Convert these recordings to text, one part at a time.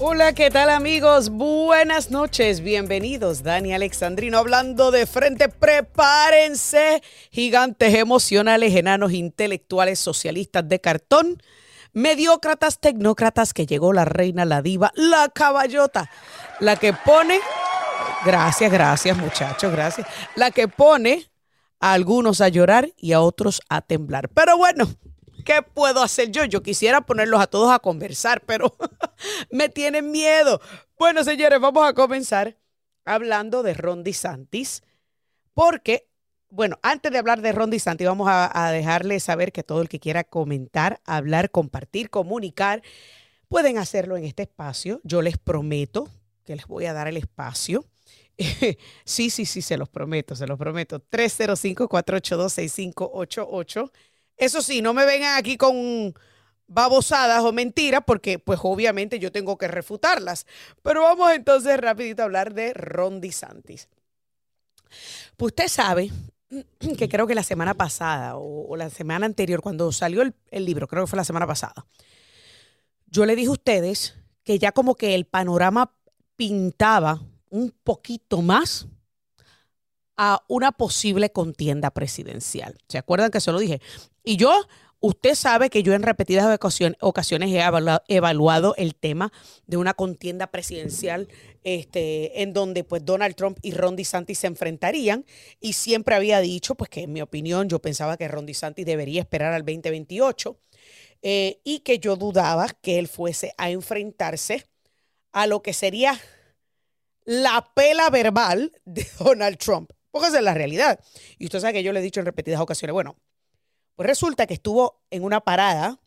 Hola, ¿qué tal amigos? Buenas noches, bienvenidos. Dani Alexandrino hablando de frente. Prepárense, gigantes emocionales, enanos intelectuales, socialistas de cartón, mediócratas, tecnócratas, que llegó la reina, la diva, la caballota, la que pone, gracias, gracias muchachos, gracias, la que pone a algunos a llorar y a otros a temblar. Pero bueno, ¿qué puedo hacer yo? Yo quisiera ponerlos a todos a conversar, pero me tienen miedo. Bueno, señores, vamos a comenzar hablando de Ron DeSantis, porque, bueno, antes de hablar de Ron DeSantis, vamos a, a dejarles saber que todo el que quiera comentar, hablar, compartir, comunicar, pueden hacerlo en este espacio. Yo les prometo que les voy a dar el espacio. sí, sí, sí, se los prometo, se los prometo. 305-482-6588. Eso sí, no me vengan aquí con babosadas o mentiras, porque pues obviamente yo tengo que refutarlas. Pero vamos entonces rapidito a hablar de Ron DeSantis. Pues usted sabe que creo que la semana pasada o, la semana anterior, cuando salió el, el libro, creo que fue la semana pasada, yo le dije a ustedes que ya como que el panorama pintaba un poquito más a una posible contienda presidencial. ¿Se acuerdan que se lo dije? Y yo, usted sabe que yo en repetidas ocasiones, he evaluado el tema de una contienda presidencial este, en donde pues Donald Trump y Ron DeSantis se enfrentarían y siempre había dicho pues que en mi opinión yo pensaba que Ron DeSantis debería esperar al 2028 eh, y que yo dudaba que él fuese a enfrentarse a lo que sería la pela verbal de Donald Trump. Porque esa es la realidad. Y usted sabe que yo le he dicho en repetidas ocasiones, bueno, pues resulta que estuvo en una parada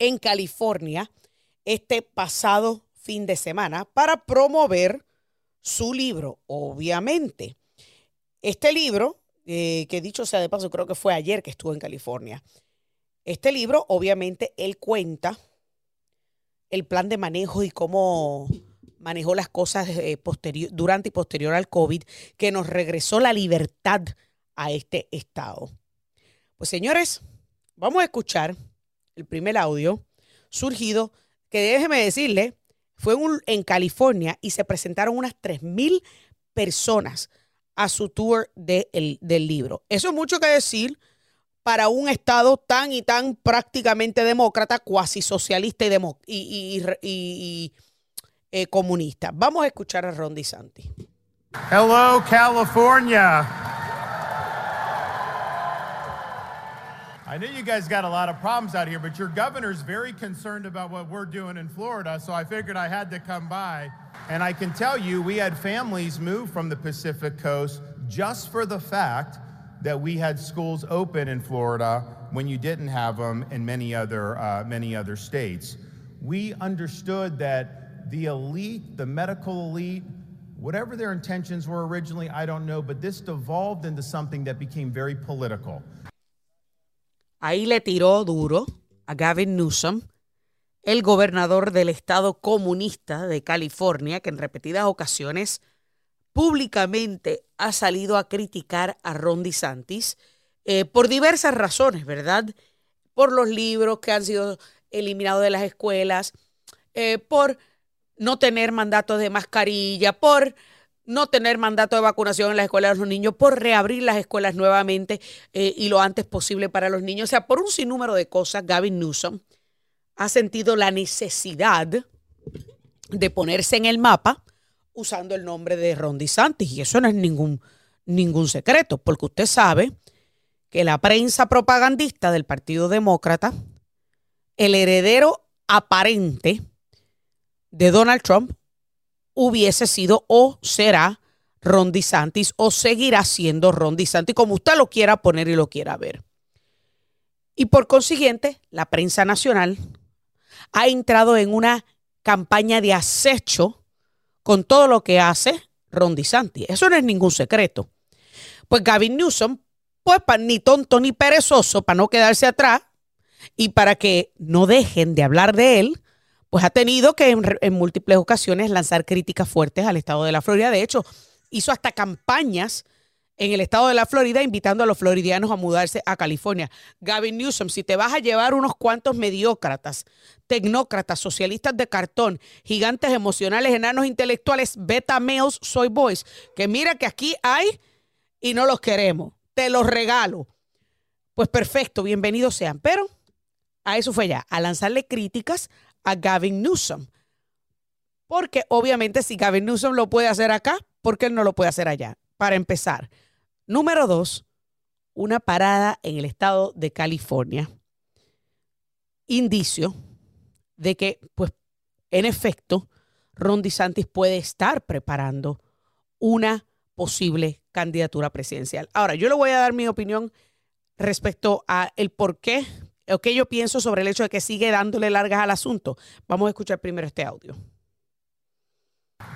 en California este pasado fin de semana para promover su libro, obviamente. Este libro, eh, que dicho sea de paso, creo que fue ayer que estuvo en California. Este libro, obviamente, él cuenta el plan de manejo y cómo manejó las cosas eh, durante y posterior al COVID, que nos regresó la libertad a este estado. Pues señores, vamos a escuchar el primer audio surgido, que déjeme decirle, fue un, en California y se presentaron unas 3.000 personas a su tour de el, del libro. Eso es mucho que decir para un estado tan y tan prácticamente demócrata, cuasi socialista y, demo, y, y, y eh, comunista. Vamos a escuchar a Ron DeSantis. Hello, California. I know you guys got a lot of problems out here, but your governor's very concerned about what we're doing in Florida, so I figured I had to come by. And I can tell you, we had families move from the Pacific coast just for the fact that we had schools open in Florida when you didn't have them in many other, uh, many other states. We understood that the elite, the medical elite, whatever their intentions were originally, I don't know, but this devolved into something that became very political. Ahí le tiró duro a Gavin Newsom, el gobernador del estado comunista de California, que en repetidas ocasiones públicamente ha salido a criticar a Ron DeSantis eh, por diversas razones, ¿verdad? Por los libros que han sido eliminados de las escuelas, eh, por no tener mandato de mascarilla, por no tener mandato de vacunación en las escuelas de los niños, por reabrir las escuelas nuevamente eh, y lo antes posible para los niños. O sea, por un sinnúmero de cosas, Gavin Newsom ha sentido la necesidad de ponerse en el mapa usando el nombre de Ron DeSantis. Y eso no es ningún, ningún secreto, porque usted sabe que la prensa propagandista del Partido Demócrata, el heredero aparente de Donald Trump, hubiese sido o será Ron DeSantis o seguirá siendo Ron DeSantis, como usted lo quiera poner y lo quiera ver. Y por consiguiente, la prensa nacional ha entrado en una campaña de acecho con todo lo que hace Ron DeSantis. Eso no es ningún secreto. Pues Gavin Newsom, pues ni tonto ni perezoso, para no quedarse atrás y para que no dejen de hablar de él, pues ha tenido que en, múltiples ocasiones lanzar críticas fuertes al estado de la Florida. De hecho, hizo hasta campañas en el estado de la Florida, invitando a los floridianos a mudarse a California. Gavin Newsom, si te vas a llevar unos cuantos mediócratas, tecnócratas, socialistas de cartón, gigantes emocionales, enanos intelectuales, beta males, soy boys, que mira que aquí hay y no los queremos, te los regalo. Pues perfecto, bienvenidos sean. Pero a eso fue ya, a lanzarle críticas a Gavin Newsom. Porque obviamente si Gavin Newsom lo puede hacer acá, ¿por qué él no lo puede hacer allá? Para empezar. Número dos, una parada en el estado de California. Indicio de que, pues, en efecto, Ron DeSantis puede estar preparando una posible candidatura presidencial. Ahora, yo le voy a dar mi opinión respecto a el por qué o qué yo pienso sobre el hecho de que sigue dándole largas al asunto. Vamos a escuchar primero este audio.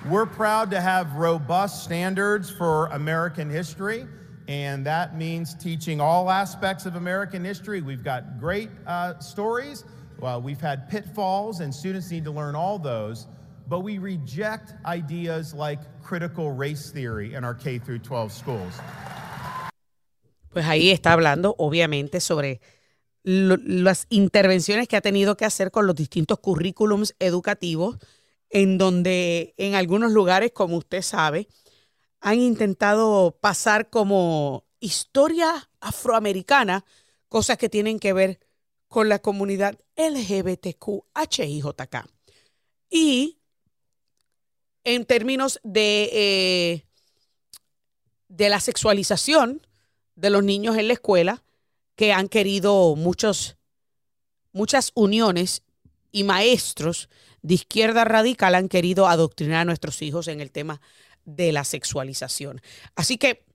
We're proud to have robust standards for American history. and that means teaching all aspects of American history. We've got great uh, stories. Well, we've had pitfalls, and students need to learn all those. But we reject ideas like critical race theory in our K through 12 schools. Pues ahí está hablando, obviamente, sobre las intervenciones que ha tenido que hacer con los distintos currículums educativos, en donde en algunos lugares, como usted sabe, han intentado pasar como historia afroamericana cosas que tienen que ver con la comunidad LGBTQHIJK. Y en términos de, eh, de la sexualización de los niños en la escuela, que han querido muchos, muchas uniones y maestros de izquierda radical han querido adoctrinar a nuestros hijos en el tema de la sexualización. Así que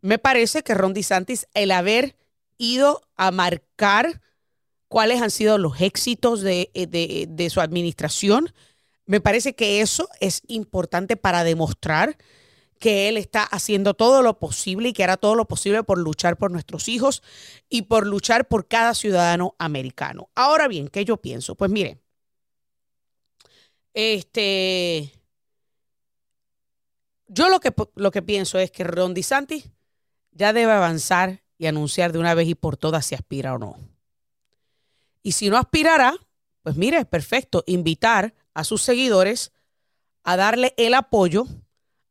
me parece que Ron DeSantis, el haber ido a marcar cuáles han sido los éxitos de, de, de su administración, me parece que eso es importante para demostrar que él está haciendo todo lo posible y que hará todo lo posible por luchar por nuestros hijos y por luchar por cada ciudadano americano. Ahora bien, ¿qué yo pienso? Pues mire, este, yo lo que, lo que pienso es que Ron DeSantis ya debe avanzar y anunciar de una vez y por todas si aspira o no. Y si no aspirará, pues mire, perfecto, invitar a sus seguidores a darle el apoyo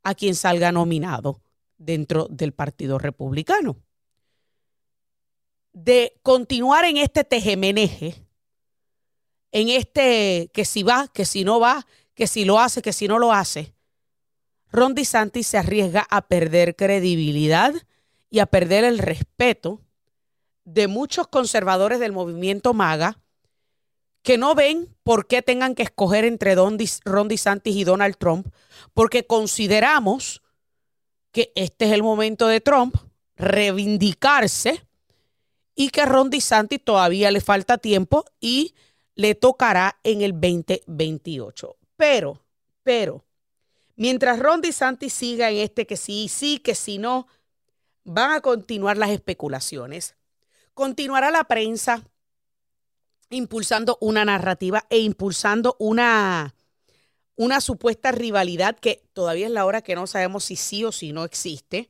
a quien salga nominado dentro del Partido Republicano. De continuar en este tejemeneje, en este que si va, que si no va, que si lo hace, que si no lo hace, Ron DeSantis se arriesga a perder credibilidad y a perder el respeto de muchos conservadores del movimiento MAGA que no ven por qué tengan que escoger entre Ron DeSantis y Donald Trump, porque consideramos que este es el momento de Trump reivindicarse y que a Ron DeSantis todavía le falta tiempo y le tocará en el 2028. Pero, pero, Mientras Ron DeSantis siga en este que sí, sí, que si no, van a continuar las especulaciones. Continuará la prensa impulsando una narrativa e impulsando una, una supuesta rivalidad que todavía es la hora que no sabemos si sí o si no existe.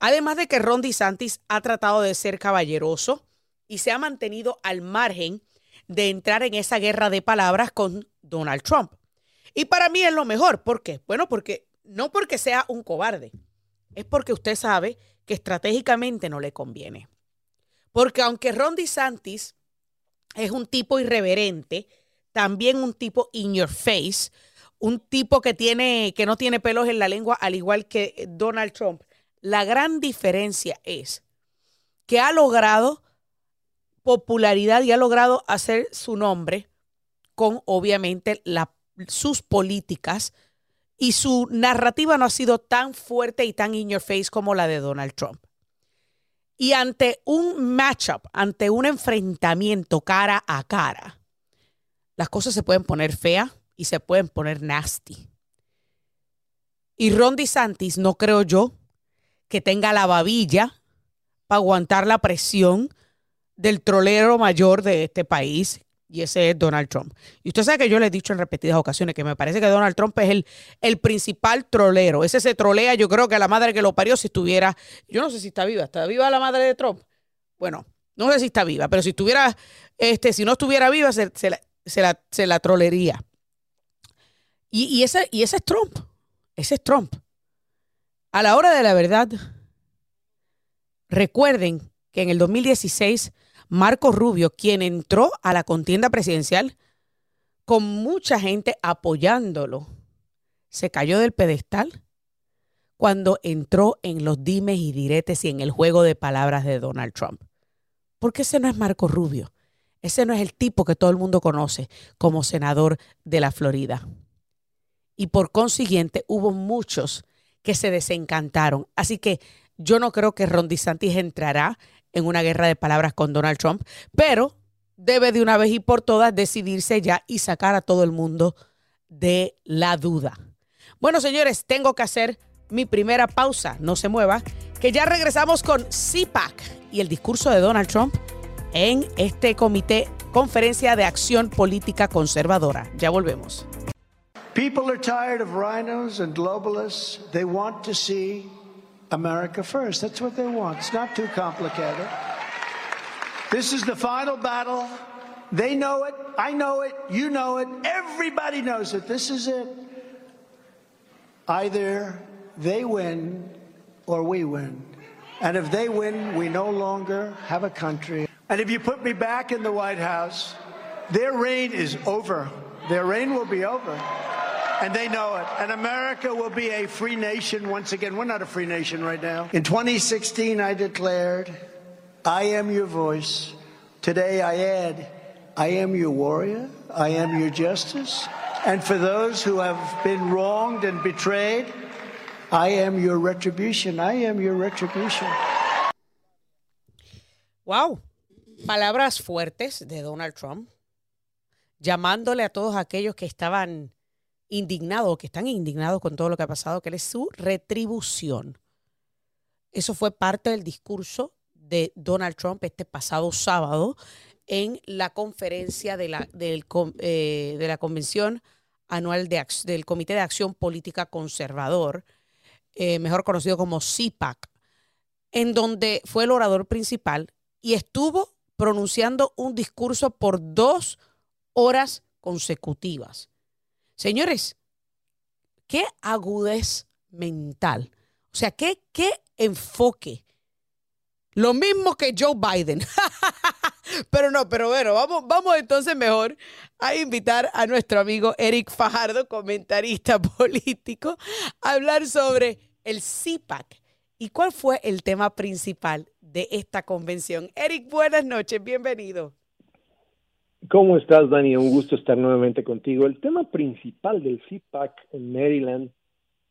Además de que Ron DeSantis ha tratado de ser caballeroso y se ha mantenido al margen de entrar en esa guerra de palabras con Donald Trump. Y para mí es lo mejor. ¿Por qué? Bueno, porque no porque sea un cobarde, es porque usted sabe que estratégicamente no le conviene. Porque aunque Ron DeSantis es un tipo irreverente, también un tipo in your face, un tipo que tiene que no tiene pelos en la lengua al igual que Donald Trump. La gran diferencia es que ha logrado popularidad y ha logrado hacer su nombre con obviamente sus políticas y su narrativa no ha sido tan fuerte y tan in your face como la de Donald Trump. Y ante un matchup, ante un enfrentamiento cara a cara, las cosas se pueden poner feas y se pueden poner nasty. Y Ron DeSantis, no creo yo, que tenga la babilla para aguantar la presión del trolero mayor de este país, y ese es Donald Trump. Y usted sabe que yo le he dicho en repetidas ocasiones que me parece que Donald Trump es el, el principal trolero. Ese se trolea, yo creo que la madre que lo parió si estuviera, yo no sé si está viva, ¿está viva la madre de Trump? Bueno, no sé si está viva, pero si estuviera, este, si no estuviera viva, se, la, se la, trolería. Y, y, ese, y ese es Trump, ese es Trump. A la hora de la verdad, recuerden que en el 2016 Marco Rubio, quien entró a la contienda presidencial con mucha gente apoyándolo, se cayó del pedestal cuando entró en los dimes y diretes y en el juego de palabras de Donald Trump. Porque ese no es Marco Rubio. Ese no es el tipo que todo el mundo conoce como senador de la Florida. Y por consiguiente hubo muchos que se desencantaron. Así que yo no creo que Ron DeSantis entrará en una guerra de palabras con Donald Trump, pero debe de una vez y por todas decidirse ya y sacar a todo el mundo de la duda. Bueno, señores, tengo que hacer mi primera pausa. No se mueva, que ya regresamos con CPAC y el discurso de Donald Trump en este comité Conferencia de Acción Política Conservadora. Ya volvemos. People are tired of rhinos and globalists. They want to see America first. That's what they want. It's not too complicated. This is the final battle. They know it. I know it. You know it. Everybody knows it. This is it. Either they win or we win. And if they win, we no longer have a country. And if you put me back in the White House, their reign is over. Their reign will be over. And they know it. And America will be a free nation once again. We're not a free nation right now. In 2016, I declared, I am your voice. Today, I add, I am your warrior. I am your justice. And for those who have been wronged and betrayed, I am your retribution. I am your retribution. Wow. Palabras fuertes de Donald Trump, llamándole a todos aquellos que estaban indignados, que están indignados con todo lo que ha pasado, que él es su retribución. Eso fue parte del discurso de Donald Trump este pasado sábado en la conferencia de la, eh, de la Convención Anual del Comité de Acción Política Conservador, eh, mejor conocido como CIPAC, en donde fue el orador principal y estuvo pronunciando un discurso por dos horas consecutivas. Señores, qué agudez mental. O sea, qué, qué enfoque. Lo mismo que Joe Biden. pero no, pero bueno, vamos, vamos entonces mejor a invitar a nuestro amigo Eric Fajardo, comentarista político, a hablar sobre el CIPAC y cuál fue el tema principal de esta convención. Eric, buenas noches, bienvenido. ¿Cómo estás, Dani? Un gusto estar nuevamente contigo. El tema principal del CPAC en Maryland,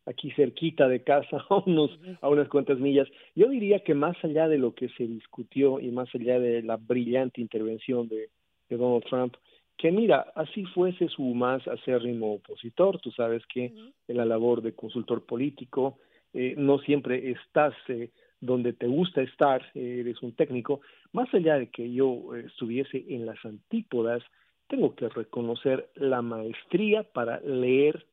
aquí cerquita de casa, a, unos, a unas cuantas millas, yo diría que más allá de lo que se discutió y más allá de la brillante intervención de, Donald Trump, que mira, así fuese su más acérrimo opositor, tú sabes que en la labor de consultor político eh, no siempre estás eh, donde te gusta estar, eres un técnico, más allá de que yo eh, estuviese en las antípodas, tengo que reconocer la maestría para leer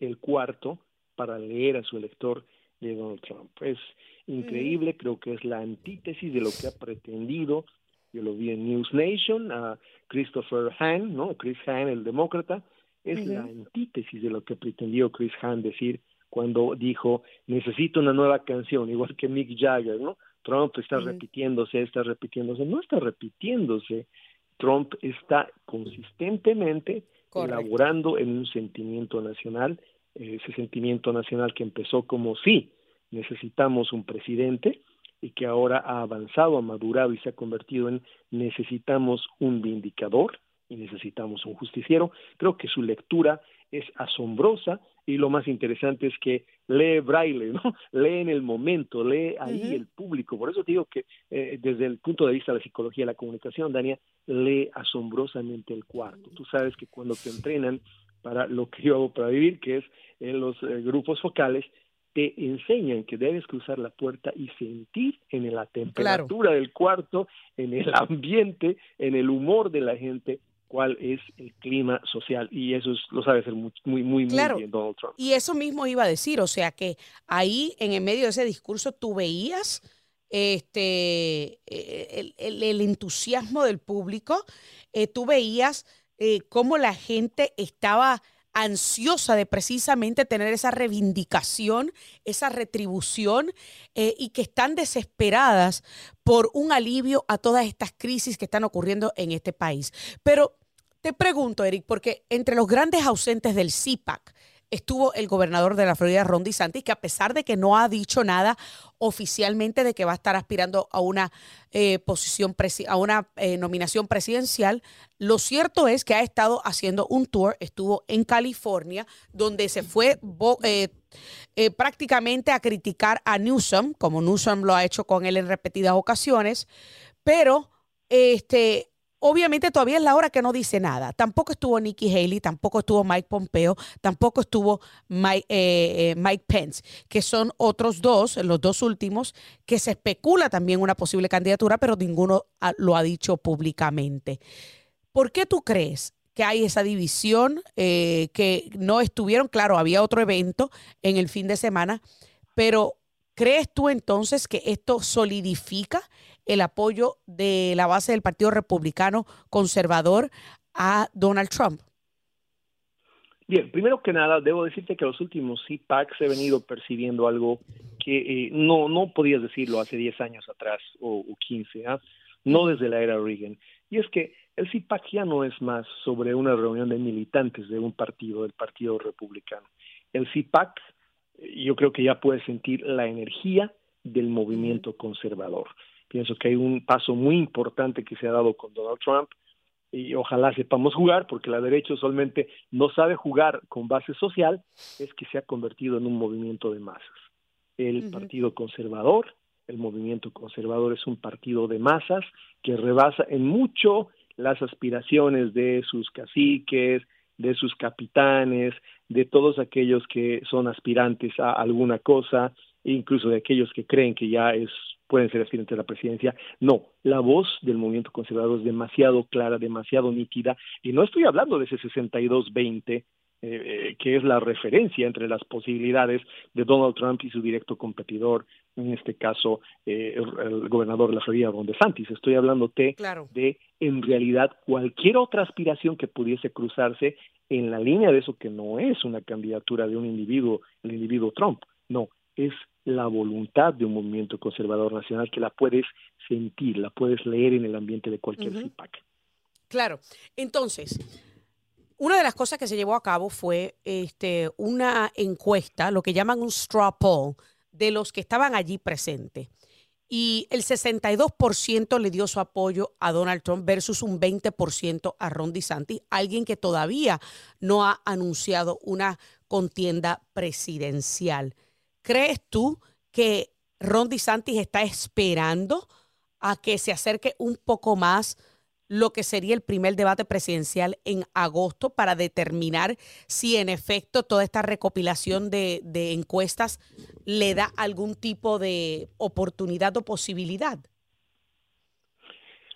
el cuarto, para leer a su elector de Donald Trump. Es increíble, creo que es la antítesis de lo que ha pretendido. Yo lo vi en News Nation, a Christopher Hahn, ¿no? Chris Hahn, el demócrata, es la antítesis de lo que pretendió Chris Hahn decir cuando dijo necesito una nueva canción, igual que Mick Jagger, ¿no? Trump está repitiéndose, está repitiéndose, no está repitiéndose. Trump está consistentemente elaborando en un sentimiento nacional, ese sentimiento nacional que empezó como sí, necesitamos un presidente y que ahora ha avanzado, ha madurado y se ha convertido en necesitamos un vindicador y necesitamos un justiciero. Creo que su lectura es asombrosa y lo más interesante es que lee braille, ¿no? Lee en el momento, lee ahí el público. Por eso digo que eh, desde el punto de vista de la psicología de la comunicación, Dania, lee asombrosamente el cuarto. Tú sabes que cuando te entrenan para lo que yo hago para vivir, que es en los eh, grupos focales, te enseñan que debes cruzar la puerta y sentir en la temperatura del cuarto, en el ambiente, en el humor de la gente, cuál es el clima social y eso es, lo sabe hacer muy, muy, muy, bien Donald Trump. Y eso mismo iba a decir, o sea que ahí en el medio de ese discurso tú veías este eh, el, entusiasmo del público, eh, tú veías eh, cómo la gente estaba ansiosa de precisamente tener esa reivindicación, esa retribución y que están desesperadas por un alivio a todas estas crisis que están ocurriendo en este país. Pero te pregunto, Eric, porque entre los grandes ausentes del CIPAC estuvo el gobernador de la Florida, Ron DeSantis, que a pesar de que no ha dicho nada oficialmente de que va a estar aspirando a una eh, posición, a una eh, nominación presidencial, lo cierto es que ha estado haciendo un tour, estuvo en California, donde se fue eh, prácticamente a criticar a Newsom, como Newsom lo ha hecho con él en repetidas ocasiones, pero este Obviamente todavía es la hora que no dice nada. Tampoco estuvo Nikki Haley, tampoco estuvo Mike Pompeo, tampoco estuvo Mike, eh, eh, Pence, que son otros dos, los dos últimos, que se especula también una posible candidatura, pero ninguno lo ha dicho públicamente. ¿Por qué tú crees que hay esa división, eh, que no estuvieron, claro, había otro evento en el fin de semana, pero ¿crees tú entonces que esto solidifica el apoyo de la base del Partido Republicano Conservador a Donald Trump? Bien, primero que nada, debo decirte que los últimos CPACs he venido percibiendo algo que eh, no, no podías decirlo hace 10 años atrás o, 15, ¿ah? no desde la era Reagan. Y es que el CPAC ya no es más sobre una reunión de militantes de un partido, del Partido Republicano. El CPAC, eh, yo creo que ya puede sentir la energía del movimiento conservador. Pienso que hay un paso muy importante que se ha dado con Donald Trump y ojalá sepamos jugar, porque la derecha usualmente no sabe jugar con base social, es que se ha convertido en un movimiento de masas. El Partido Conservador, el movimiento conservador es un partido de masas que rebasa en mucho las aspiraciones de sus caciques, de sus capitanes, de todos aquellos que son aspirantes a alguna cosa, incluso de aquellos que creen que ya es pueden ser aspirantes a la presidencia. No, la voz del movimiento conservador es demasiado clara, demasiado nítida, y no estoy hablando de ese 62-20, eh, eh, que es la referencia entre las posibilidades de Donald Trump y su directo competidor, en este caso eh, el, gobernador de la Florida, Ron DeSantis. Estoy hablándote de, en realidad, cualquier otra aspiración que pudiese cruzarse en la línea de eso que no es una candidatura de un individuo, el individuo Trump, no, es la voluntad de un movimiento conservador nacional que la puedes sentir, la puedes leer en el ambiente de cualquier CIPAC. Claro. Entonces, una de las cosas que se llevó a cabo fue este, una encuesta, lo que llaman un straw poll, de los que estaban allí presentes. Y el 62% le dio su apoyo a Donald Trump versus un 20% a Ron DeSantis, alguien que todavía no ha anunciado una contienda presidencial. ¿Crees tú que Ron DeSantis está esperando a que se acerque un poco más lo que sería el primer debate presidencial en agosto para determinar si en efecto toda esta recopilación de, encuestas le da algún tipo de oportunidad o posibilidad?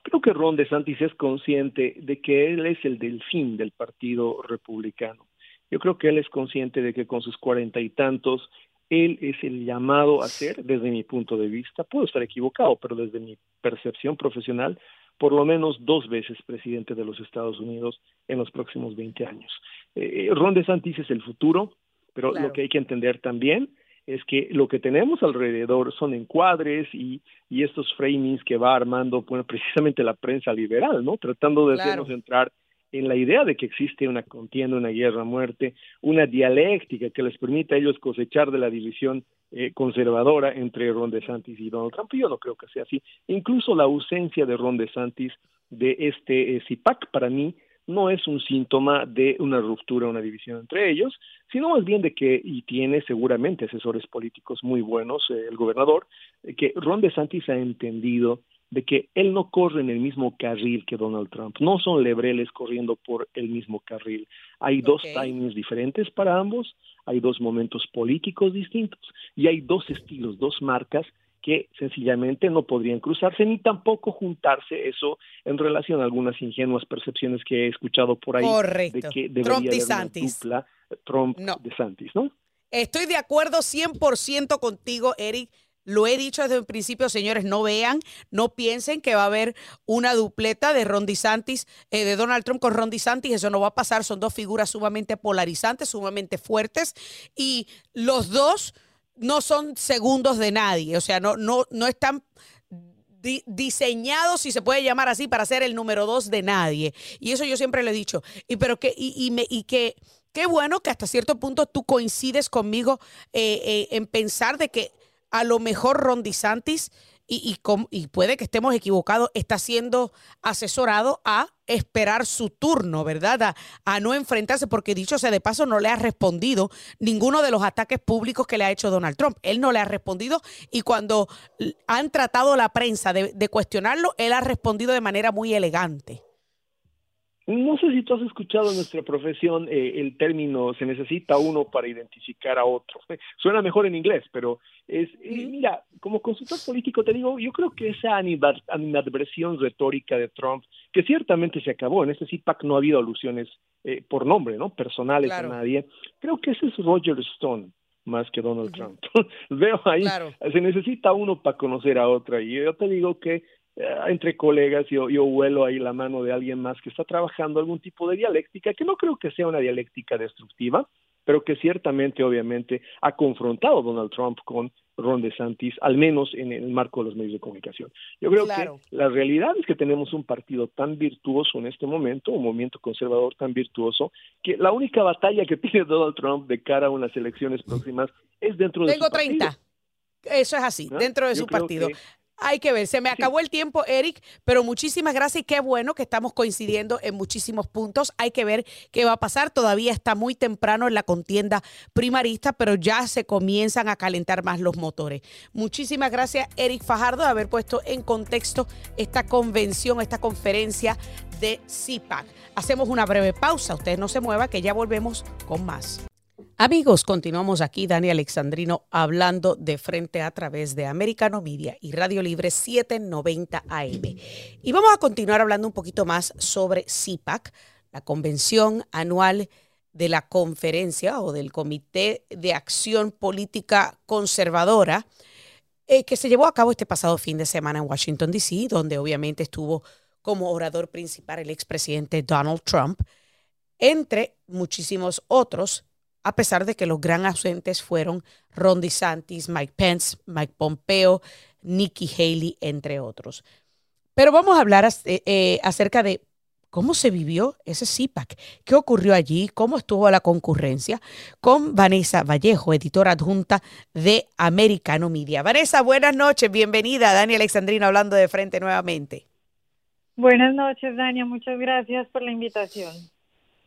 Creo que Ron DeSantis es consciente de que él es el delfín del Partido Republicano. Yo creo que él es consciente de que con sus cuarenta y tantos él es el llamado a ser, desde mi punto de vista, puedo estar equivocado, pero desde mi percepción profesional, por lo menos dos veces presidente de los Estados Unidos en los próximos 20 años. Eh, Ron DeSantis es el futuro, pero lo que hay que entender también es que lo que tenemos alrededor son encuadres y, y estos framings que va armando bueno, precisamente la prensa liberal, ¿no? Tratando de hacernos entrar en la idea de que existe una contienda, una guerra a muerte, una dialéctica que les permita a ellos cosechar de la división eh, conservadora entre Ron DeSantis y Donald Trump. Yo no creo que sea así. Incluso la ausencia de Ron DeSantis de este eh, CIPAC para mí no es un síntoma de una ruptura, una división entre ellos, sino más bien de que, y tiene seguramente asesores políticos muy buenos, eh, el gobernador, que Ron DeSantis ha entendido de que él no corre en el mismo carril que Donald Trump. No son lebreles corriendo por el mismo carril. Hay dos timings diferentes para ambos, hay dos momentos políticos distintos y hay dos estilos, dos marcas que sencillamente no podrían cruzarse ni tampoco juntarse eso en relación a algunas ingenuas percepciones que he escuchado por ahí Correcto. de que debería Trump haber una dupla Trump No. de Santis, ¿no? Estoy de acuerdo 100% contigo, Eric. Lo he dicho desde el principio, señores, no vean, no piensen que va a haber una dupleta de Ron DeSantis, eh, de Donald Trump con Ron DeSantis, eso no va a pasar, son dos figuras sumamente polarizantes, sumamente fuertes y los dos no son segundos de nadie, o sea, no, no, no están di- diseñados, si se puede llamar así, para ser el número dos de nadie. Y eso yo siempre lo he dicho. Y pero que, y, y me, y que qué bueno que hasta cierto punto tú coincides conmigo eh, eh, en pensar de que a lo mejor Ron DeSantis, y, y, y puede que estemos equivocados, está siendo asesorado a esperar su turno, ¿verdad? A, no enfrentarse, porque dicho sea de paso, no le ha respondido ninguno de los ataques públicos que le ha hecho Donald Trump. Él no le ha respondido y cuando han tratado la prensa de cuestionarlo, él ha respondido de manera muy elegante. No sé si tú has escuchado en nuestra profesión eh, el término se necesita uno para identificar a otro. Suena mejor en inglés, pero es, eh, mira, como consultor político te digo, yo creo que esa animad- animadversión retórica de Trump, que ciertamente se acabó, en este CPAC no ha habido alusiones eh, por nombre, ¿no? Personales Claro. a nadie, creo que ese es Roger Stone más que Donald Trump. Veo ahí, Claro. se necesita uno para conocer a otra, y yo te digo que eh, entre colegas yo, yo huelo ahí la mano de alguien más que está trabajando algún tipo de dialéctica, que no creo que sea una dialéctica destructiva, pero que ciertamente, obviamente, ha confrontado Donald Trump con Ron DeSantis, al menos en el marco de los medios de comunicación. Yo creo Claro. que la realidad es que tenemos un partido tan virtuoso en este momento, un movimiento conservador tan virtuoso, que la única batalla que tiene Donald Trump de cara a unas elecciones próximas es dentro de Tengo su partido. 30. Eso es así, dentro de Yo su partido. Hay que ver, se me acabó el tiempo, Eric, pero muchísimas gracias y qué bueno que estamos coincidiendo en muchísimos puntos. Hay que ver qué va a pasar. Todavía está muy temprano en la contienda primarista, pero ya se comienzan a calentar más los motores. Muchísimas gracias, Eric Fajardo, de haber puesto en contexto esta convención, esta conferencia de CIPAC. Hacemos una breve pausa. Ustedes no se muevan, que ya volvemos con más. Amigos, continuamos aquí, Dani Alexandrino, hablando de frente a través de Americano Media y Radio Libre 790 AM. Y vamos a continuar hablando un poquito más sobre CIPAC, la convención anual de la conferencia o del Comité de Acción Política Conservadora, eh, que se llevó a cabo este pasado fin de semana en Washington, D.C., donde obviamente estuvo como orador principal el expresidente Donald Trump, entre muchísimos otros a pesar de que los gran ausentes fueron Ron DeSantis, Mike Pence, Mike Pompeo, Nikki Haley, entre otros. Pero vamos a hablar eh, eh, acerca de cómo se vivió ese CIPAC, qué ocurrió allí, cómo estuvo la concurrencia, con Vanessa Vallejo, editora adjunta de Americano Media. Vanessa, buenas noches, bienvenida. Dani Alexandrino hablando de frente nuevamente. Buenas noches, Dania. Muchas gracias por la invitación.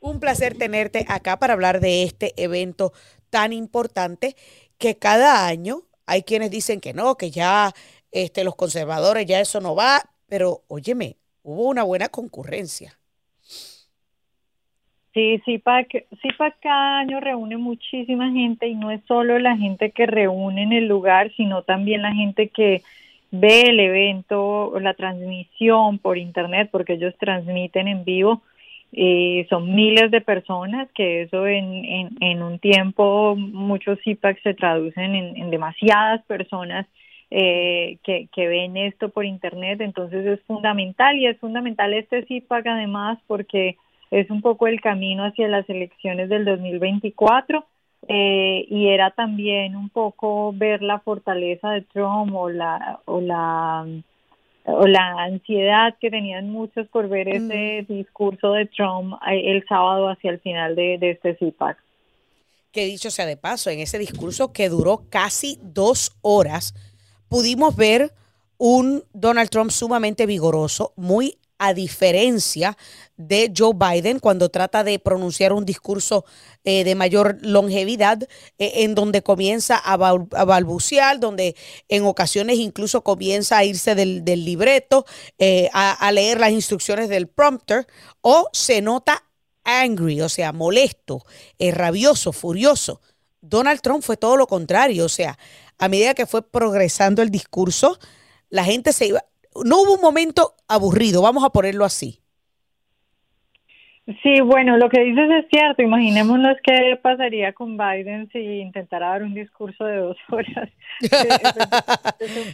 Un placer tenerte acá para hablar de este evento tan importante que cada año hay quienes dicen que no, que ya este, los conservadores ya eso no va, pero óyeme, hubo una buena concurrencia. Sí, CIPAC, CIPAC cada año reúne muchísima gente y no es solo la gente que reúne en el lugar, sino también la gente que ve el evento, la transmisión por internet, porque ellos transmiten en vivo. Eh, son miles de personas, que eso en, en, un tiempo, muchos CIPAC se traducen en, en demasiadas personas eh, que, que ven esto por internet, entonces es fundamental y es fundamental este CIPAC además porque es un poco el camino hacia las elecciones del 2024 eh, y era también un poco ver la fortaleza de Trump o la o la o la ansiedad que tenían muchos por ver ese discurso de Trump eh, el sábado hacia el final de, de este CIPAC. Que dicho sea de paso, en ese discurso que duró casi dos horas, pudimos ver un Donald Trump sumamente vigoroso, muy a diferencia de Joe Biden cuando trata de pronunciar un discurso eh, de mayor longevidad, eh, en donde comienza a, bal- a balbucear, donde en ocasiones incluso comienza a irse del, libreto, eh, a, leer las instrucciones del prompter, o se nota angry, o sea, molesto, rabioso, furioso. Donald Trump fue todo lo contrario, o sea, a medida que fue progresando el discurso, la gente se iba, no hubo un momento aburrido, vamos a ponerlo así. Sí, bueno, lo que dices es cierto. Imaginémonos qué pasaría con Biden si intentara dar un discurso de dos horas.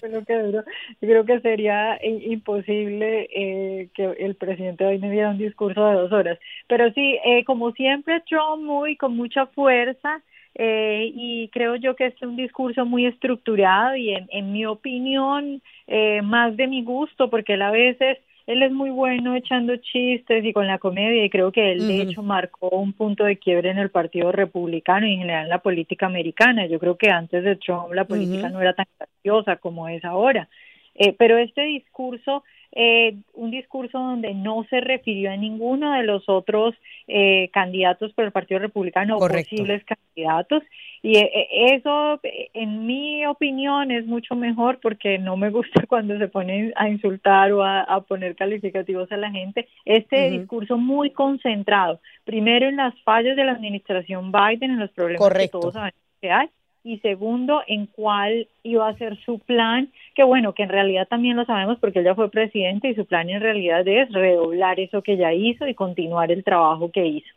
Lo que duró. Yo creo que sería imposible eh, que el presidente Biden diera un discurso de dos horas. Pero sí, eh, como siempre, Trump muy con mucha fuerza. Eh, y creo yo que es un discurso muy estructurado y en, en mi opinión eh, más de mi gusto porque él a veces él es muy bueno echando chistes y con la comedia y creo que él de hecho marcó un punto de quiebre en el Partido Republicano y en general en la política americana. Yo creo que antes de Trump la política no era tan graciosa como es ahora. Eh, pero este discurso eh, un discurso donde no se refirió a ninguno de los otros eh, candidatos por el Partido Republicano o posibles candidatos. Y eh, eh, eso, en mi opinión, es mucho mejor porque no me gusta cuando se ponen a insultar o a, poner calificativos a la gente. Este discurso muy concentrado, primero en las fallas de la administración Biden, en los problemas que todos sabemos que hay, y segundo, en cuál iba a ser su plan, que bueno, que en realidad también lo sabemos porque él ya fue presidente y su plan en realidad es redoblar eso que ya hizo y continuar el trabajo que hizo.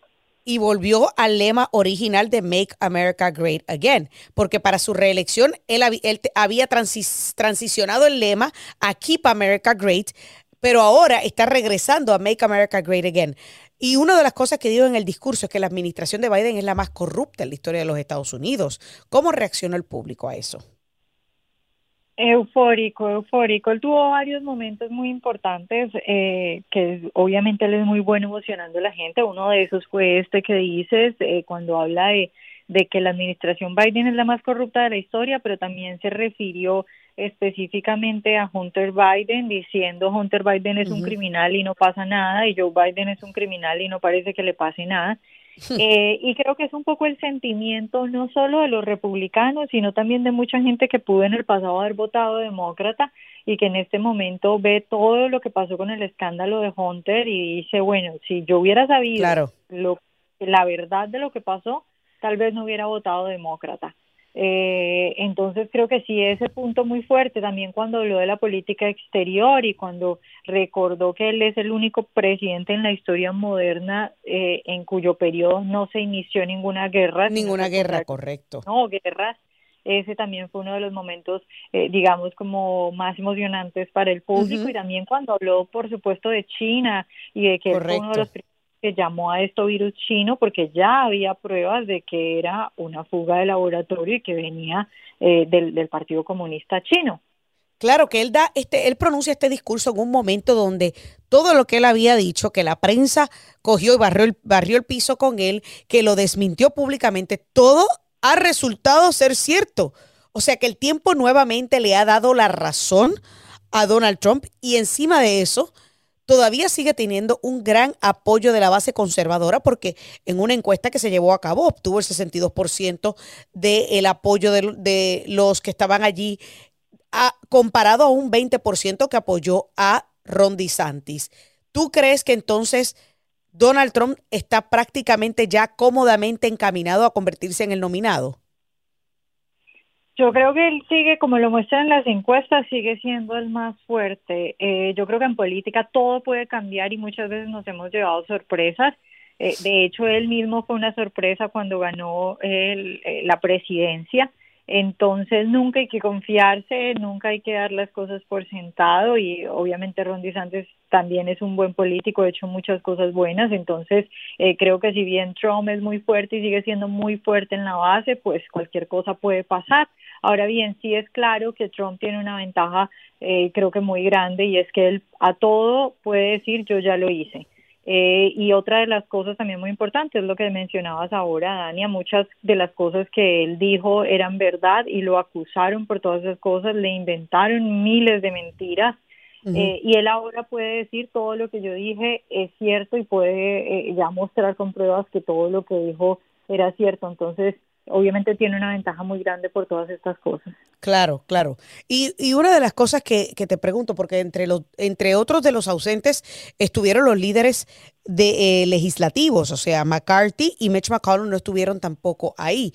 Y volvió al lema original de Make America Great Again, porque para su reelección él, había transicionado el lema a Keep America Great, pero ahora está regresando a Make America Great Again. Y una de las cosas que dijo en el discurso es que la administración de Biden es la más corrupta en la historia de los Estados Unidos. ¿Cómo reaccionó el público a eso? Eufórico, eufórico. Él tuvo varios momentos muy importantes eh, que obviamente él es muy bueno emocionando a la gente. Uno de esos fue este que dices eh, cuando habla de, de que la administración Biden es la más corrupta de la historia, pero también se refirió específicamente a Hunter Biden diciendo Hunter Biden es un criminal y no pasa nada y Joe Biden es un criminal y no parece que le pase nada. Eh, y creo que es un poco el sentimiento no solo de los republicanos, sino también de mucha gente que pudo en el pasado haber votado demócrata y que en este momento ve todo lo que pasó con el escándalo de Hunter y dice, bueno, si yo hubiera sabido lo, la verdad de lo que pasó, tal vez no hubiera votado demócrata. Eh, entonces creo que sí ese punto muy fuerte también cuando habló de la política exterior y cuando recordó que él es el único presidente en la historia moderna eh, en cuyo periodo no se inició ninguna guerra. Ninguna guerra, correcto. No, guerras. Ese también fue uno de los momentos, eh, digamos, como más emocionantes para el público y también cuando habló, por supuesto, de China y de que fue uno de los que llamó a esto virus chino porque ya había pruebas de que era una fuga de laboratorio y que venía eh, del, del, Partido Comunista Chino. Claro que él da este, él pronuncia este discurso en un momento donde todo lo que él había dicho, que la prensa cogió y barrió el, barrió el piso con él, que lo desmintió públicamente, todo ha resultado ser cierto. O sea que el tiempo nuevamente le ha dado la razón a Donald Trump y encima de eso, todavía sigue teniendo un gran apoyo de la base conservadora porque en una encuesta que se llevó a cabo obtuvo el 62% del apoyo de, los que estaban allí, comparado a un 20% que apoyó a Ron DeSantis. ¿Tú crees que entonces Donald Trump está prácticamente ya cómodamente encaminado a convertirse en el nominado? Yo creo que él sigue, como lo muestran las encuestas, sigue siendo el más fuerte. Eh, yo creo que en política todo puede cambiar y muchas veces nos hemos llevado sorpresas. Eh, de hecho, él mismo fue una sorpresa cuando ganó el, eh, la presidencia. Entonces nunca hay que confiarse, nunca hay que dar las cosas por sentado y obviamente Ron DeSantis también es un buen político, ha hecho muchas cosas buenas, entonces eh, creo que si bien Trump es muy fuerte y sigue siendo muy fuerte en la base, pues cualquier cosa puede pasar. Ahora bien, sí es claro que Trump tiene una ventaja eh, creo que muy grande y es que él a todo puede decir yo ya lo hice. Eh, y otra de las cosas también muy importantes es lo que mencionabas ahora, Dania, muchas de las cosas que él dijo eran verdad y lo acusaron por todas esas cosas, le inventaron miles de mentiras eh, y él ahora puede decir todo lo que yo dije es cierto y puede eh, ya mostrar con pruebas que todo lo que dijo era cierto. Entonces, obviamente tiene una ventaja muy grande por todas estas cosas. Claro, claro. Y, y una de las cosas que, que, te pregunto, porque entre, los, entre otros de los ausentes estuvieron los líderes de, eh, legislativos, o sea, McCarthy y Mitch McConnell no estuvieron tampoco ahí.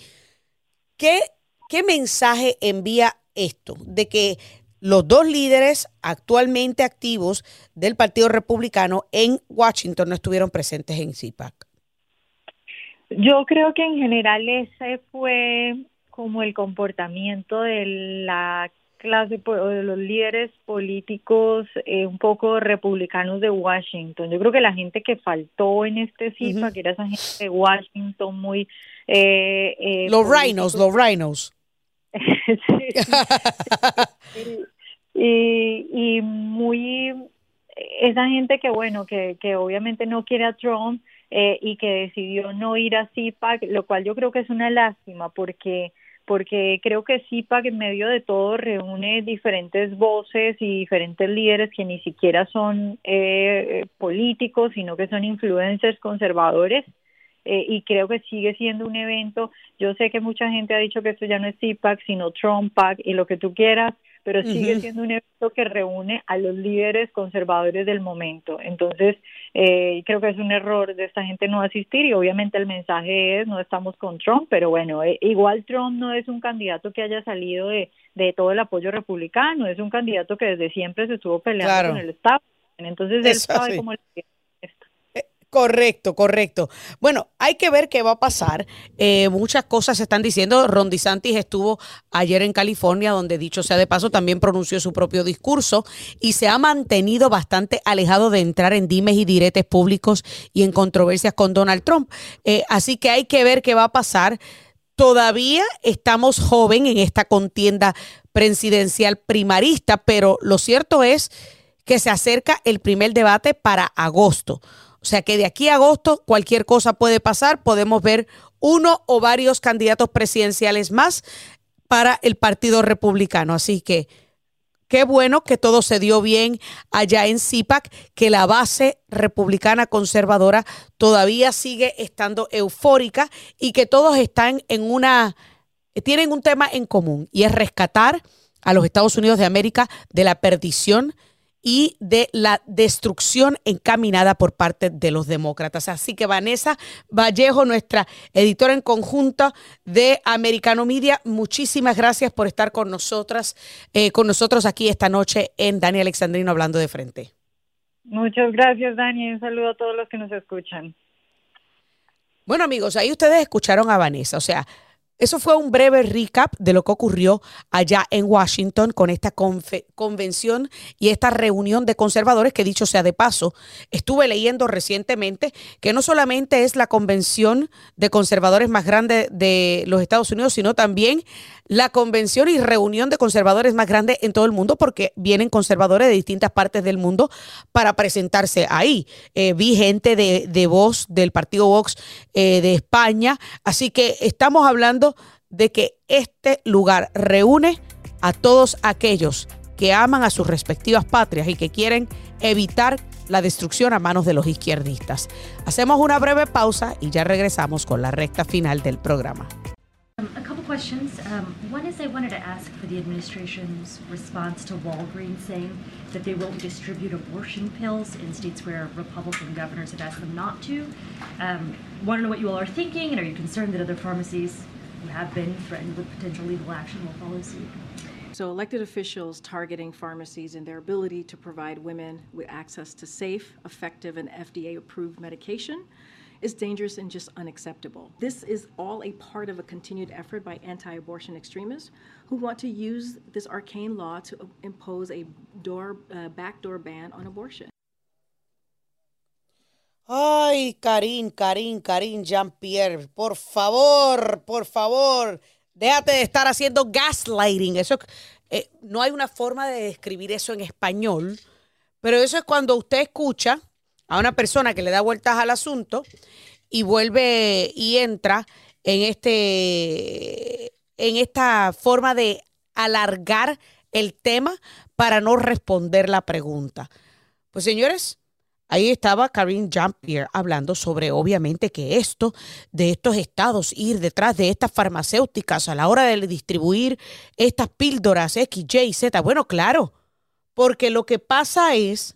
¿Qué ¿qué mensaje envía esto? De que los dos líderes actualmente activos del Partido Republicano en Washington no estuvieron presentes en CIPAC. Yo creo que en general ese fue como el comportamiento de la clase o de los líderes políticos eh, un poco republicanos de Washington. Yo creo que la gente que faltó en este CIPAC, que era esa gente de Washington muy... Eh, eh, los rhinos, los rhinos. y, y muy esa gente que bueno que, que obviamente no quiere a Trump eh, y que decidió no ir a CIPAC, lo cual yo creo que es una lástima porque porque creo que CIPAC en medio de todo reúne diferentes voces y diferentes líderes que ni siquiera son eh, políticos, sino que son influencers conservadores. Eh, y creo que sigue siendo un evento. Yo sé que mucha gente ha dicho que esto ya no es CIPAC, sino TrumpPAC y lo que tú quieras, pero sigue siendo un evento que reúne a los líderes conservadores del momento. Entonces, eh, creo que es un error de esta gente no asistir y obviamente el mensaje es no estamos con Trump, pero bueno, eh, igual Trump no es un candidato que haya salido de, de todo el apoyo republicano, es un candidato que desde siempre se estuvo peleando con el Estado. Entonces, él sabe cómo le Correcto, correcto. Bueno, hay que ver qué va a pasar. Eh, muchas cosas se están diciendo. Ron DeSantis estuvo ayer en California, donde dicho sea de paso, también pronunció su propio discurso y se ha mantenido bastante alejado de entrar en dimes y diretes públicos y en controversias con Donald Trump. Eh, así que hay que ver qué va a pasar. Todavía estamos joven en esta contienda presidencial primarista, pero lo cierto es que se acerca el primer debate para agosto. O sea que de aquí a agosto cualquier cosa puede pasar. Podemos ver uno o varios candidatos presidenciales más para el Partido Republicano. Así que qué bueno que todo se dio bien allá en CIPAC, que la base republicana conservadora todavía sigue estando eufórica y que todos están en una, tienen un tema en común y es rescatar a los Estados Unidos de América de la perdición y de la destrucción encaminada por parte de los demócratas. Así que Vanessa Vallejo, nuestra editora en conjunto de Americano Media, muchísimas gracias por estar con nosotras, eh, con nosotros aquí esta noche en Dani Alexandrino hablando de frente. Muchas gracias, Dani. Un saludo a todos los que nos escuchan. Bueno, amigos, ahí ustedes escucharon a Vanessa. O sea, eso fue un breve recap de lo que ocurrió allá en Washington con esta convención y esta reunión de conservadores que dicho sea de paso, estuve leyendo recientemente que no solamente es la convención de conservadores más grande de los Estados Unidos, sino también la convención y reunión de conservadores más grande en todo el mundo porque vienen conservadores de distintas partes del mundo para presentarse ahí. Eh, vi gente de, de Vox, del partido Vox eh, de España, así que estamos hablando de que este lugar reúne a todos aquellos que aman a sus respectivas patrias y que quieren evitar la destrucción a manos de los izquierdistas. Hacemos una breve pausa y ya regresamos con la recta final del programa. questions. Um, one is I wanted to ask for the administration's response to Walgreens saying that they won't distribute abortion pills in states where Republican governors have asked them not to. Um, want to know what you all are thinking, and are you concerned that other pharmacies who have been threatened with potential legal action will follow suit? So, elected officials targeting pharmacies and their ability to provide women with access to safe, effective, and FDA approved medication is dangerous and just unacceptable. This is all a part of a continued effort by anti abortion extremists who want to use this arcane law to impose a door, uh, backdoor ban on abortion. Ay, Karim, Karim, Karim Jean-Pierre, por favor, por favor, déjate de estar haciendo gaslighting. Eso eh, no hay una forma de describir eso en español, pero eso es cuando usted escucha a una persona que le da vueltas al asunto y vuelve y entra en este en esta forma de alargar el tema para no responder la pregunta. Pues señores, ahí estaba Karine Jean-Pierre hablando sobre obviamente que esto de estos estados ir detrás de estas farmacéuticas a la hora de distribuir estas píldoras X, Y, Z. Bueno, claro, porque lo que pasa es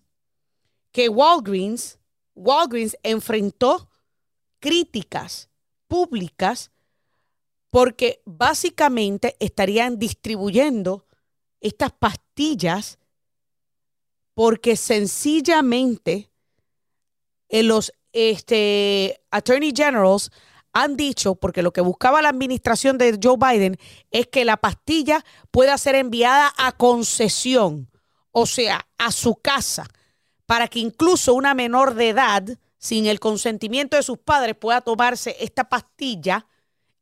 que Walgreens, Walgreens enfrentó críticas públicas porque básicamente estarían distribuyendo estas pastillas porque sencillamente en los este, attorney generals han dicho, porque lo que buscaba la administración de Joe Biden es que la pastilla pueda ser enviada a concesión, o sea, a su casa, para que incluso una menor de edad, sin el consentimiento de sus padres, pueda tomarse esta pastilla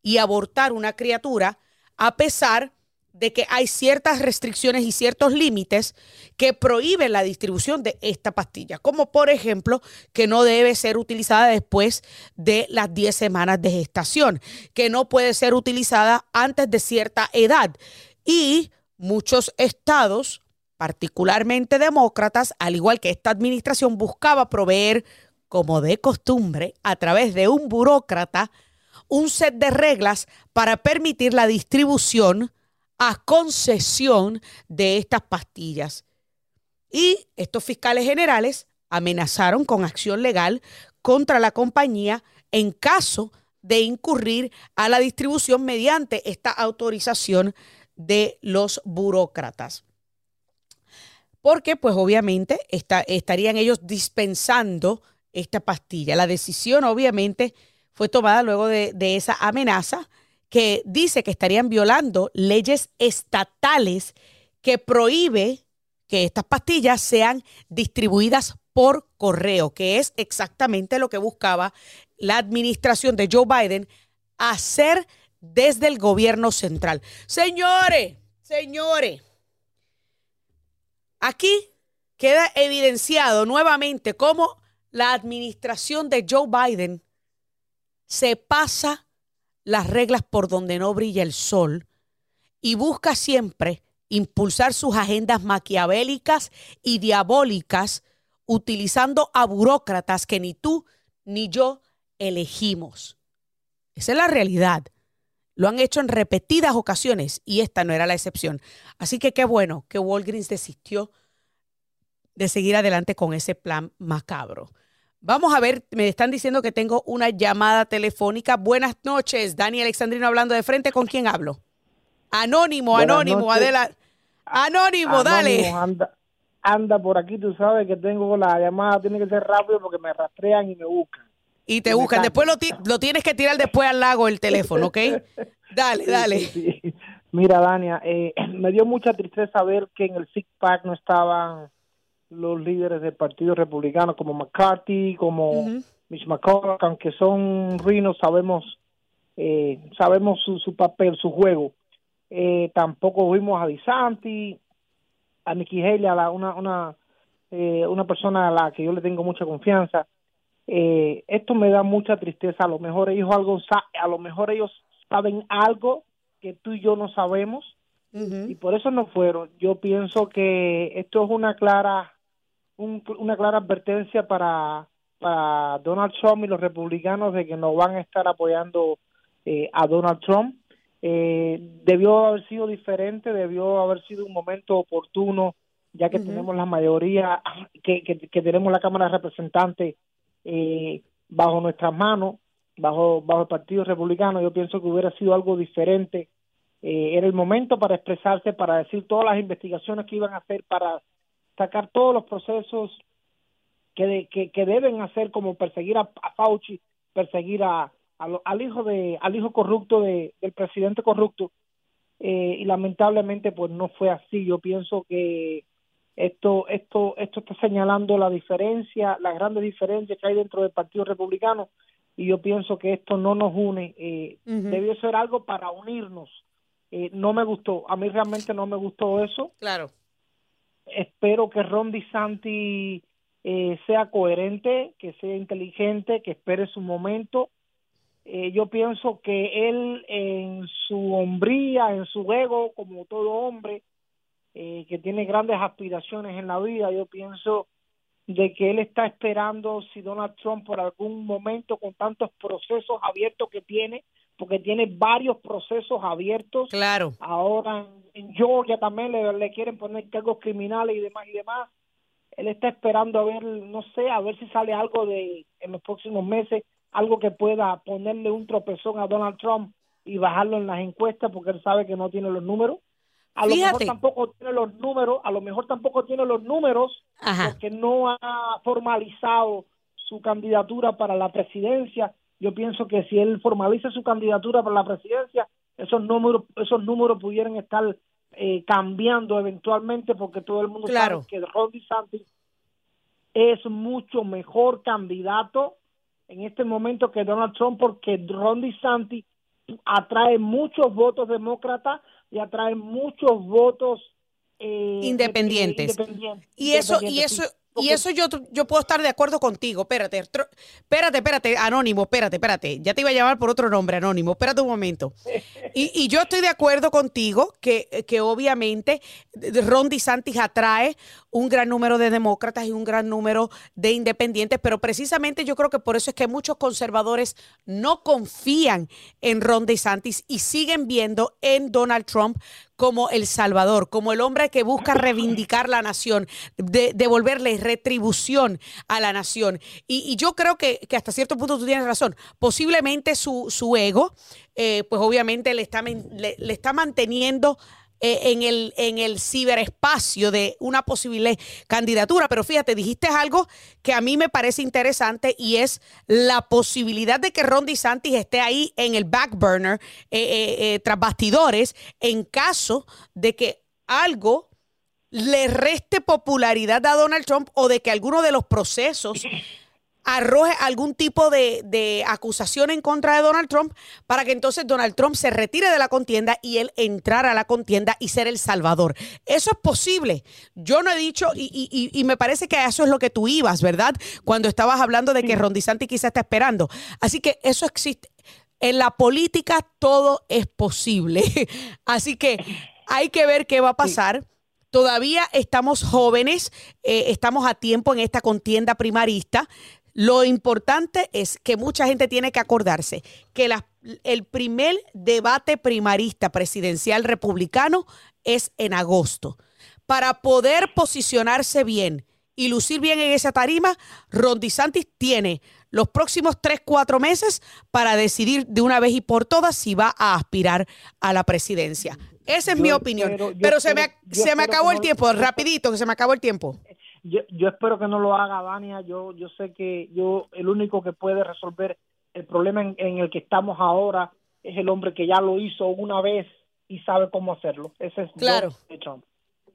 y abortar una criatura, a pesar de que hay ciertas restricciones y ciertos límites que prohíben la distribución de esta pastilla, como por ejemplo que no debe ser utilizada después de las 10 semanas de gestación, que no puede ser utilizada antes de cierta edad. Y muchos estados, particularmente demócratas, al igual que esta administración, buscaba proveer, como de costumbre, a través de un burócrata, un set de reglas para permitir la distribución a concesión de estas pastillas. Y estos fiscales generales amenazaron con acción legal contra la compañía en caso de incurrir a la distribución mediante esta autorización de los burócratas. Porque pues obviamente estarían ellos dispensando esta pastilla. La decisión obviamente fue tomada luego de, de esa amenaza que dice que estarían violando leyes estatales que prohíbe que estas pastillas sean distribuidas por correo, que es exactamente lo que buscaba la administración de Joe Biden hacer desde el gobierno central. Señores, señores, aquí queda evidenciado nuevamente cómo la administración de Joe Biden se pasa las reglas por donde no brilla el sol y busca siempre impulsar sus agendas maquiavélicas y diabólicas utilizando a burócratas que ni tú ni yo elegimos. Esa es la realidad. Lo han hecho en repetidas ocasiones y esta no era la excepción. Así que qué bueno que Walgreens desistió de seguir adelante con ese plan macabro. Vamos a ver, me están diciendo que tengo una llamada telefónica. Buenas noches, Dani Alexandrino hablando de frente. ¿Con quién hablo? Anónimo, anónimo, Adela. Anónimo, dale. Anda, anda por aquí, tú sabes que tengo la llamada, tiene que ser rápido porque me rastrean y me buscan. Y te buscan. Después lo, lo, tienes que tirar después al lago el teléfono, ¿ok? dale, dale. Mira, Dania, eh, me dio mucha tristeza ver que en el SIC Pack no estaban los líderes del Partido Republicano como McCarthy, como Mitch McConnell, aunque son ruinos, sabemos eh, sabemos su, papel, su juego. Eh, tampoco vimos a DeSanti, a Nikki Haley, a la, una, una, eh, una persona a la que yo le tengo mucha confianza. esto me da mucha tristeza. A lo mejor ellos algo, a lo mejor ellos saben algo que tú y yo no sabemos y por eso no fueron. Yo pienso que esto es una clara una clara advertencia para, para Donald Trump y los republicanos de que no van a estar apoyando eh, a Donald Trump. Eh, debió haber sido diferente, debió haber sido un momento oportuno, ya que tenemos la mayoría, que, que, tenemos la Cámara de Representantes eh, bajo nuestras manos, bajo, bajo el Partido Republicano. Yo pienso que hubiera sido algo diferente. era el momento para expresarse, para decir todas las investigaciones que iban a hacer para sacar todos los procesos que, que, deben hacer como perseguir a, Fauci, perseguir a, al hijo de al hijo corrupto de, del presidente corrupto eh, y lamentablemente pues no fue así. Yo pienso que esto esto esto está señalando la diferencia, la grande diferencia que hay dentro del Partido Republicano y yo pienso que esto no nos une. Eh, Debió ser algo para unirnos. Eh, no me gustó, a mí realmente no me gustó eso. Claro espero que Ron DeSantis eh, sea coherente, que sea inteligente, que espere su momento. Eh, yo pienso que él en su hombría, en su ego, como todo hombre, eh, que tiene grandes aspiraciones en la vida, yo pienso de que él está esperando si Donald Trump por algún momento con tantos procesos abiertos que tiene, porque tiene varios procesos abiertos. Claro. Ahora en, Georgia también le, quieren poner cargos criminales y demás y demás. Él está esperando a ver, no sé, a ver si sale algo de en los próximos meses, algo que pueda ponerle un tropezón a Donald Trump y bajarlo en las encuestas porque él sabe que no tiene los números. A lo mejor tampoco tiene los números, a lo mejor tampoco tiene los números porque no ha formalizado su candidatura para la presidencia. Yo pienso que si él formaliza su candidatura para la presidencia, esos números, esos números pudieran estar eh, cambiando eventualmente porque todo el mundo sabe que Ron DeSantis es mucho mejor candidato en este momento que Donald Trump porque Ron DeSantis atrae muchos votos demócratas y atrae muchos votos eh, independientes. Y eso, y eso, y eso yo, yo puedo estar de acuerdo contigo. Espérate, espérate, espérate, Anónimo, espérate, espérate. Ya te iba a llamar por otro nombre, Anónimo. Espérate un momento. Y, y yo estoy de acuerdo contigo que, que obviamente Ron DeSantis atrae un gran número de demócratas y un gran número de independientes, pero precisamente yo creo que por eso es que muchos conservadores no confían en Ron DeSantis y siguen viendo en Donald Trump como el Salvador, como el hombre que busca reivindicar la nación, de, devolverle retribución a la nación. Y, yo creo que, hasta cierto punto tú tienes razón. Posiblemente su, su ego, eh, pues obviamente le está, le, le está manteniendo eh, en, el, en el ciberespacio de una posible candidatura. Pero fíjate, dijiste algo que a mí me parece interesante y es la posibilidad de que Ron DeSantis esté ahí en el back burner, eh, eh, tras bastidores, en caso de que algo le reste popularidad a Donald Trump o de que alguno de los procesos arroje algún tipo de, acusación en contra de Donald Trump para que entonces Donald Trump se retire de la contienda y él entrar a la contienda y ser el salvador. Eso es posible. Yo no he dicho, y, me parece que eso es lo que tú ibas, ¿verdad? Cuando estabas hablando de que Ron DeSantis quizá está esperando. Así que eso existe. En la política todo es posible. Así que hay que ver qué va a pasar. Todavía estamos jóvenes, eh, estamos a tiempo en esta contienda primarista. Lo importante es que mucha gente tiene que acordarse que el primer debate primarista presidencial republicano es en agosto. Para poder posicionarse bien y lucir bien en esa tarima, Ron DeSantis tiene los próximos tres, cuatro meses para decidir de una vez y por todas si va a aspirar a la presidencia. Esa es mi opinión. Pero se, me, se me acabó el tiempo, rapidito, que se me acabó el tiempo yo, yo espero que no lo haga Vania. Yo, yo sé que yo el único que puede resolver el problema en, el que estamos ahora es el hombre que ya lo hizo una vez y sabe cómo hacerlo. Ese es claro.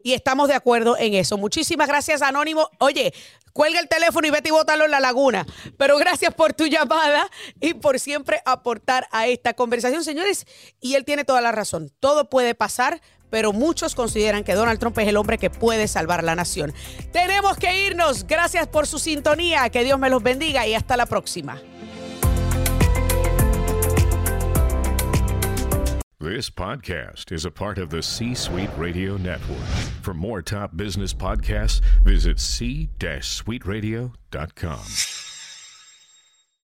Y estamos de acuerdo en eso. Muchísimas gracias, Anónimo. Oye, cuelga el teléfono y vete y bótalo en la laguna. Pero gracias por tu llamada y por siempre aportar a esta conversación, señores. Y él tiene toda la razón. Todo puede pasar, pero muchos consideran que Donald Trump es el hombre que puede salvar la nación. Tenemos que irnos. Gracias por su sintonía. Que Dios me los bendiga y hasta la próxima. This podcast is a part of the C Suite Radio Network. For more top business podcasts, visit c-suiteradio.com.